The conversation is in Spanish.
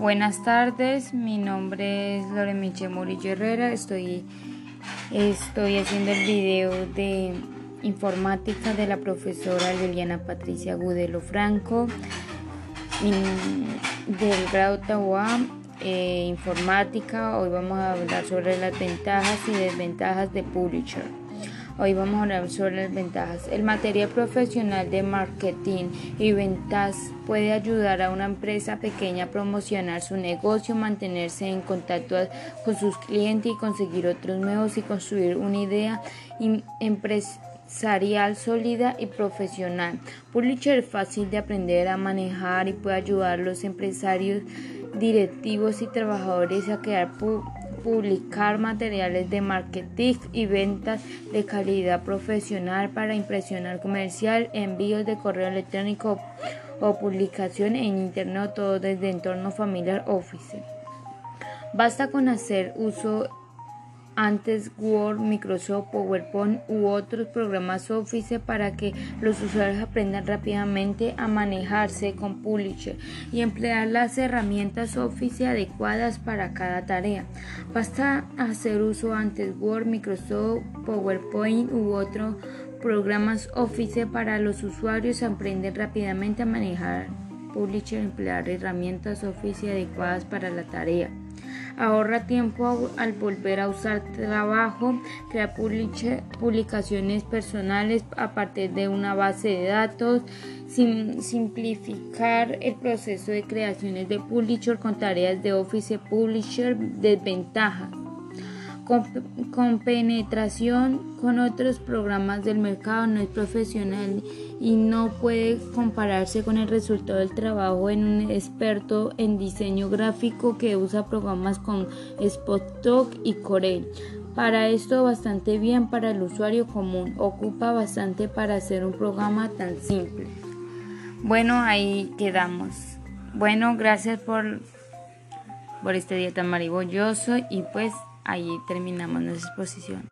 Buenas tardes, mi nombre es Loremiche Murillo Herrera, estoy, estoy haciendo el video de informática de la profesora Liliana Patricia Gudelo Franco del grado Tahuá eh, informática. Hoy vamos a hablar sobre las ventajas y desventajas de Publisher. Hoy vamos a hablar sobre las ventajas. El material profesional de marketing y ventas puede ayudar a una empresa pequeña a promocionar su negocio, mantenerse en contacto con sus clientes y conseguir otros nuevos y construir una idea empresarial sólida y profesional. Publisher es fácil de aprender a manejar y puede ayudar a los empresarios, directivos y trabajadores a crear publicar materiales de marketing y ventas de calidad profesional para impresionar comercial, envíos de correo electrónico o publicación en internet, todo desde entorno familiar Office. Basta con hacer uso antes Word, Microsoft, PowerPoint u otros programas Office para que los usuarios aprendan rápidamente a manejarse con Publisher y emplear las herramientas Office adecuadas para cada tarea. Basta hacer uso antes Word, Microsoft, PowerPoint u otros programas Office para los usuarios aprender rápidamente a manejar Publisher, emplear herramientas Office adecuadas para la tarea. Ahorra tiempo al volver a usar trabajo, crear publicaciones personales a partir de una base de datos, simplificar el proceso de creaciones de Publisher con tareas de Office Publisher, desventajas con, penetración con otros programas del mercado, no es profesional y no puede compararse con el resultado del trabajo en un experto en diseño gráfico que usa programas con Spottalk y Corel. Para esto bastante bien para el usuario común, ocupa bastante para hacer un programa tan simple. Bueno, ahí quedamos. Bueno, gracias por, por este día tan maravilloso y pues Ahí terminamos nuestra exposición.